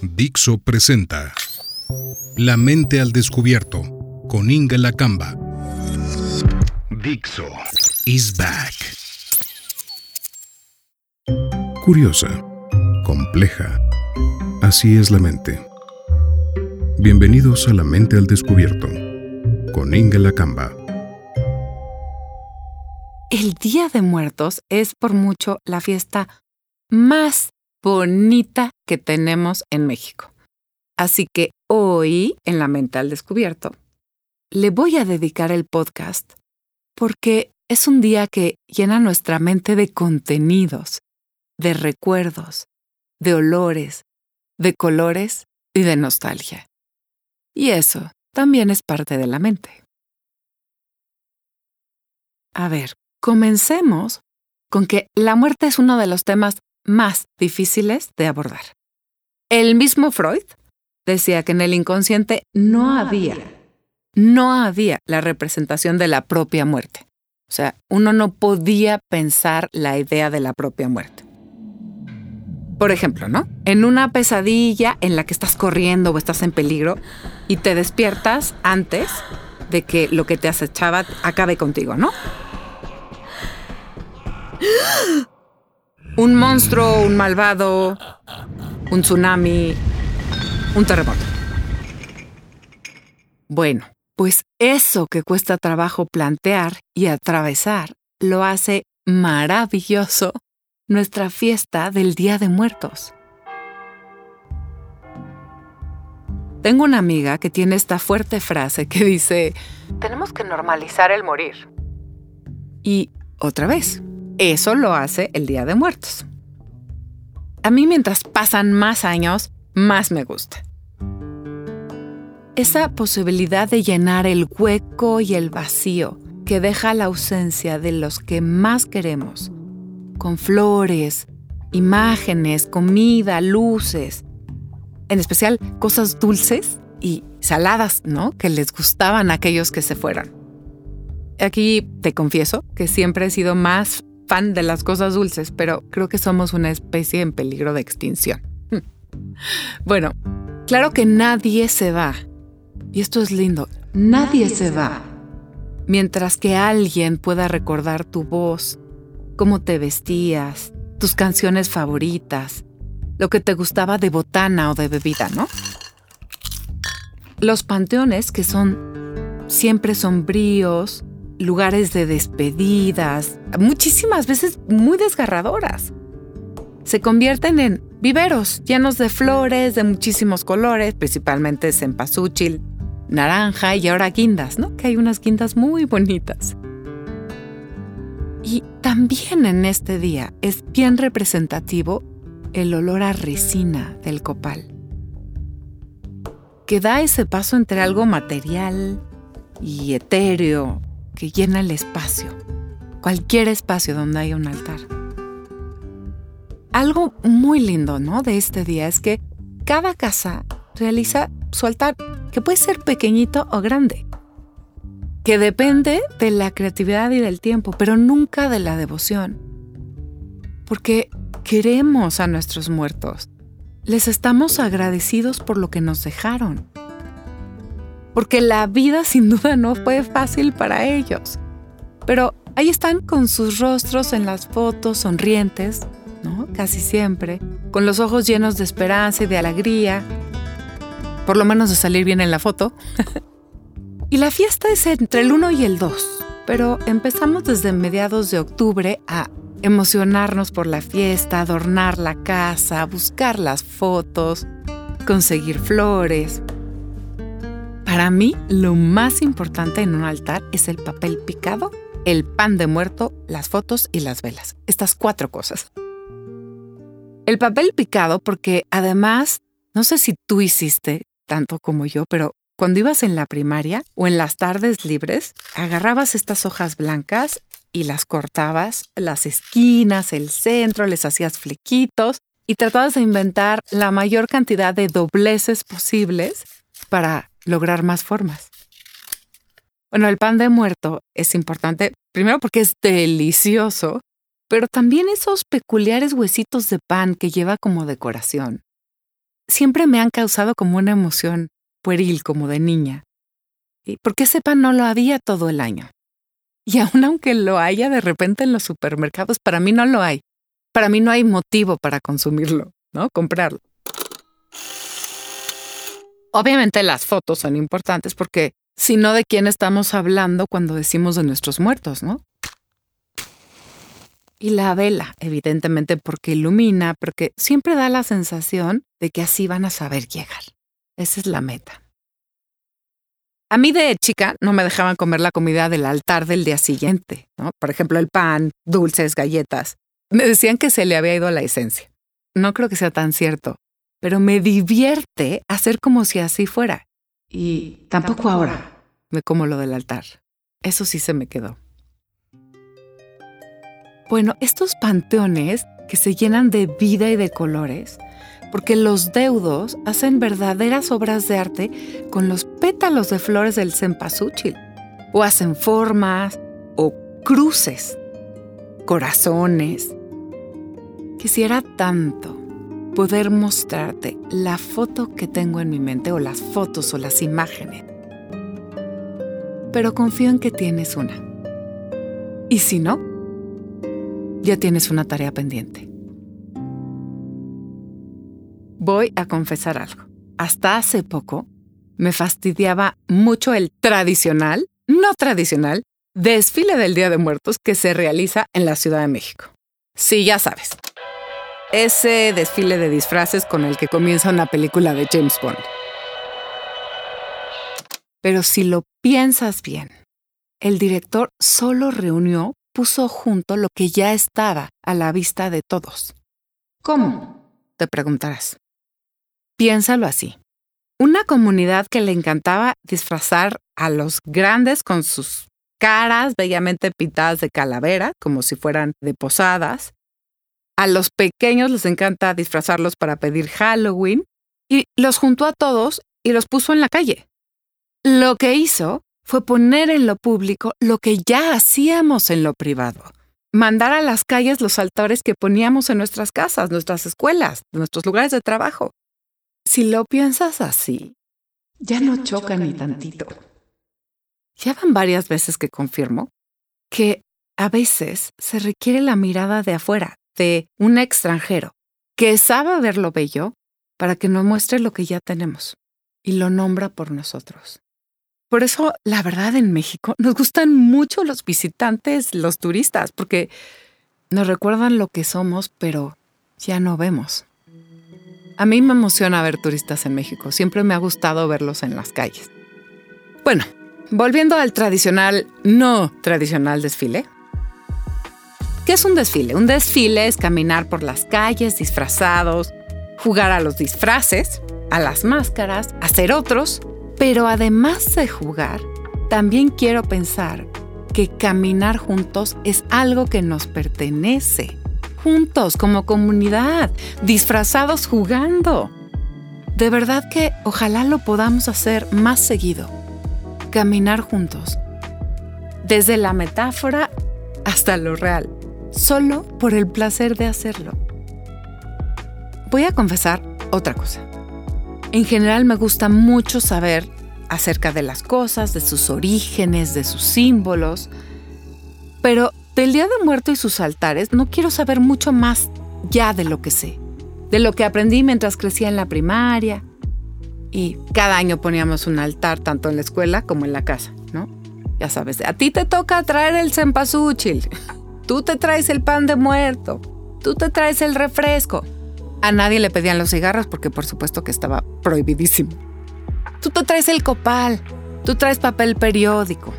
Dixo presenta La mente al descubierto con Inga Lacamba. Dixo is back. Curiosa, compleja. Así es la mente. Bienvenidos a La mente al descubierto con Inga Lacamba. El Día de Muertos es por mucho la fiesta más bonita que tenemos en México. Así que hoy, en La Mente al Descubierto, le voy a dedicar el podcast porque es un día que llena nuestra mente de contenidos, de recuerdos, de olores, de colores y de nostalgia. Y eso también es parte de la mente. A ver, comencemos con que la muerte es uno de los temas más difíciles de abordar. El mismo Freud decía que en el inconsciente no había, no había la representación de la propia muerte. O sea, uno no podía pensar la idea de la propia muerte. Por ejemplo, ¿no? En una pesadilla en la que estás corriendo o estás en peligro y te despiertas antes de que lo que te acechaba acabe contigo, ¿no? Un monstruo, un malvado, un tsunami, un terremoto. Bueno, pues eso que cuesta trabajo plantear y atravesar lo hace maravilloso nuestra fiesta del Día de Muertos. Tengo una amiga que tiene esta fuerte frase que dice, tenemos que normalizar el morir. Y otra vez, eso lo hace el Día de Muertos. A mí mientras pasan más años, más me gusta. Esa posibilidad de llenar el hueco y el vacío que deja la ausencia de los que más queremos, con flores, imágenes, comida, luces, en especial cosas dulces y saladas, ¿no? Que les gustaban a aquellos que se fueran. Aquí te confieso que siempre he sido más fan de las cosas dulces, pero creo que somos una especie en peligro de extinción. Bueno, claro que nadie se va. Y esto es lindo. Nadie se va. Mientras que alguien pueda recordar tu voz, cómo te vestías, tus canciones favoritas, lo que te gustaba de botana o de bebida, ¿no? Los panteones que son siempre sombríos, lugares de despedidas, muchísimas veces muy desgarradoras. Se convierten en viveros llenos de flores de muchísimos colores, principalmente cempasúchil, naranja y ahora guindas, ¿no? Que hay unas guindas muy bonitas. Y también en este día es bien representativo el olor a resina del copal, que da ese paso entre algo material y etéreo, que llena el espacio, cualquier espacio donde haya un altar. Algo muy lindo, ¿no? De este día es que cada casa realiza su altar, que puede ser pequeñito o grande, que depende de la creatividad y del tiempo, pero nunca de la devoción. Porque queremos a nuestros muertos, les estamos agradecidos por lo que nos dejaron porque la vida sin duda no fue fácil para ellos. Pero ahí están con sus rostros en las fotos sonrientes, ¿no? Casi siempre, con los ojos llenos de esperanza y de alegría, por lo menos de salir bien en la foto. y la fiesta es entre el 1 y el 2, pero empezamos desde mediados de octubre a emocionarnos por la fiesta, adornar la casa, buscar las fotos, conseguir flores. Para mí, lo más importante en un altar es el papel picado, el pan de muerto, las fotos y las velas. Estas cuatro cosas. El papel picado porque además, no sé si tú hiciste tanto como yo, pero cuando ibas en la primaria o en las tardes libres, agarrabas estas hojas blancas y las cortabas, las esquinas, el centro, les hacías flequitos y tratabas de inventar la mayor cantidad de dobleces posibles para lograr más formas. Bueno, el pan de muerto es importante, primero porque es delicioso, pero también esos peculiares huesitos de pan que lleva como decoración. siempre me han causado como una emoción pueril, como de niña. Porque ese pan no lo había todo el año. Y aun aunque lo haya de repente en los supermercados, para mí no lo hay. Para mí no hay motivo para consumirlo, ¿no? Comprarlo. Obviamente las fotos son importantes porque si no de quién estamos hablando cuando decimos de nuestros muertos, ¿no? Y la vela, evidentemente porque ilumina, porque siempre da la sensación de que así van a saber llegar. Esa es la meta. A mí de chica no me dejaban comer la comida del altar del día siguiente, ¿no? Por ejemplo, el pan, dulces, galletas. Me decían que se le había ido la esencia. No creo que sea tan cierto, pero me divierte hacer como si así fuera. Y tampoco ahora me como lo del altar. Eso sí se me quedó. Bueno, estos panteones que se llenan de vida y de colores porque los deudos hacen verdaderas obras de arte con los pétalos de flores del cempasúchil, o hacen formas, o cruces, corazones. Quisiera tanto poder mostrarte la foto que tengo en mi mente, o las fotos o las imágenes. Pero confío en que tienes una. Y si no, ya tienes una tarea pendiente voy a confesar algo. Hasta hace poco me fastidiaba mucho el tradicional, no tradicional, desfile del Día de Muertos que se realiza en la Ciudad de México. Sí, ya sabes. Ese desfile de disfraces con el que comienza una película de James Bond. Pero si lo piensas bien, el director solo reunió, puso junto lo que ya estaba a la vista de todos. ¿Cómo? Te preguntarás. Piénsalo así. Una comunidad que le encantaba disfrazar a los grandes con sus caras bellamente pintadas de calavera, como si fueran de posadas. A los pequeños les encanta disfrazarlos para pedir Halloween y los juntó a todos y los puso en la calle. Lo que hizo fue poner en lo público lo que ya hacíamos en lo privado. Mandar a las calles los altares que poníamos en nuestras casas, nuestras escuelas, nuestros lugares de trabajo. Si lo piensas así, ya no choca ni tantito. Ya van varias veces que confirmo que a veces se requiere la mirada de afuera, de un extranjero, que sabe ver lo bello para que nos muestre lo que ya tenemos y lo nombra por nosotros. Por eso, la verdad, en México nos gustan mucho los visitantes, los turistas, porque nos recuerdan lo que somos, pero ya no vemos. A mí me emociona ver turistas en México. Siempre me ha gustado verlos en las calles. Bueno, volviendo al tradicional, no tradicional desfile. ¿Qué es un desfile? Un desfile es caminar por las calles disfrazados, jugar a los disfraces, a las máscaras, hacer otros, pero además de jugar, también quiero pensar que caminar juntos es algo que nos pertenece juntos como comunidad, disfrazados jugando. De verdad que ojalá lo podamos hacer más seguido. Caminar juntos. Desde la metáfora hasta lo real. Solo por el placer de hacerlo. Voy a confesar otra cosa. En general me gusta mucho saber acerca de las cosas, de sus orígenes, de sus símbolos, pero del Día de Muerto y sus altares no quiero saber mucho más ya de lo que sé, de lo que aprendí mientras crecía en la primaria. Y cada año poníamos un altar tanto en la escuela como en la casa, ¿no? Ya sabes, a ti te toca traer el cempasúchil, tú te traes el pan de muerto, tú te traes el refresco. A nadie le pedían los cigarros porque por supuesto que estaba prohibidísimo. Tú te traes el copal, tú traes papel periódico,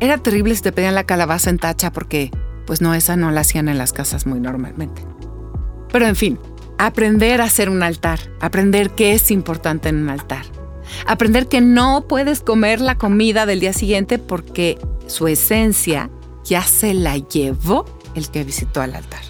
era terrible si te pedían la calabaza en tacha porque, pues no, esa no la hacían en las casas muy normalmente. Pero en fin, aprender a hacer un altar, aprender qué es importante en un altar, aprender que no puedes comer la comida del día siguiente porque su esencia ya se la llevó el que visitó al altar.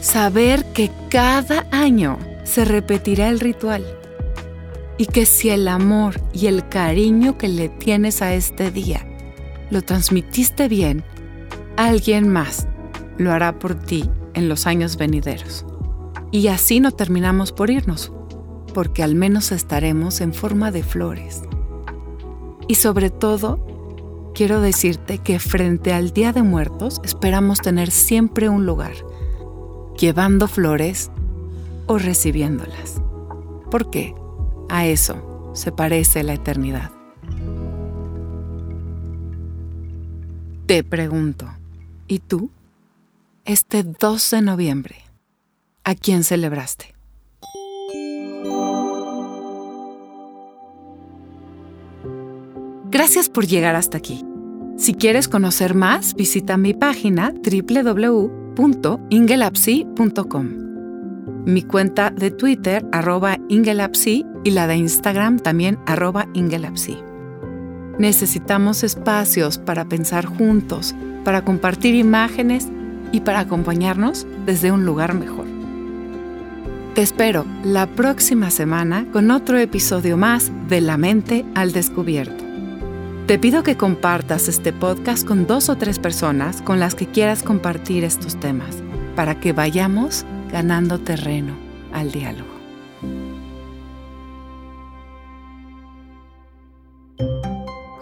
Saber que cada año se repetirá el ritual y que si el amor y el cariño que le tienes a este día lo transmitiste bien, alguien más lo hará por ti en los años venideros. Y así no terminamos por irnos. porque al menos estaremos en forma de flores. Y sobre todo, quiero decirte que frente al Día de Muertos esperamos tener siempre un lugar, llevando flores o recibiéndolas. Porque a eso se parece la eternidad. Te pregunto, ¿y tú? Este 2 de noviembre, ¿a quién celebraste? Gracias por llegar hasta aquí. Si quieres conocer más, visita mi página www.ingelapsi.com. Mi cuenta de Twitter, arroba Ingelapsi, y la de Instagram también, arroba Ingelapsi. Necesitamos espacios para pensar juntos, para compartir imágenes y para acompañarnos desde un lugar mejor. Te espero la próxima semana con otro episodio más de La mente al descubierto. Te pido que compartas este podcast con dos o tres personas con las que quieras compartir estos temas, para que vayamos ganando terreno al diálogo.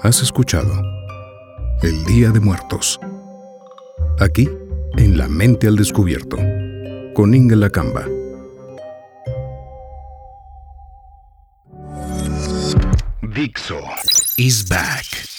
Has escuchado El Día de Muertos. Aquí, en La Mente al Descubierto, con Inga Lacamba. Dixo is back.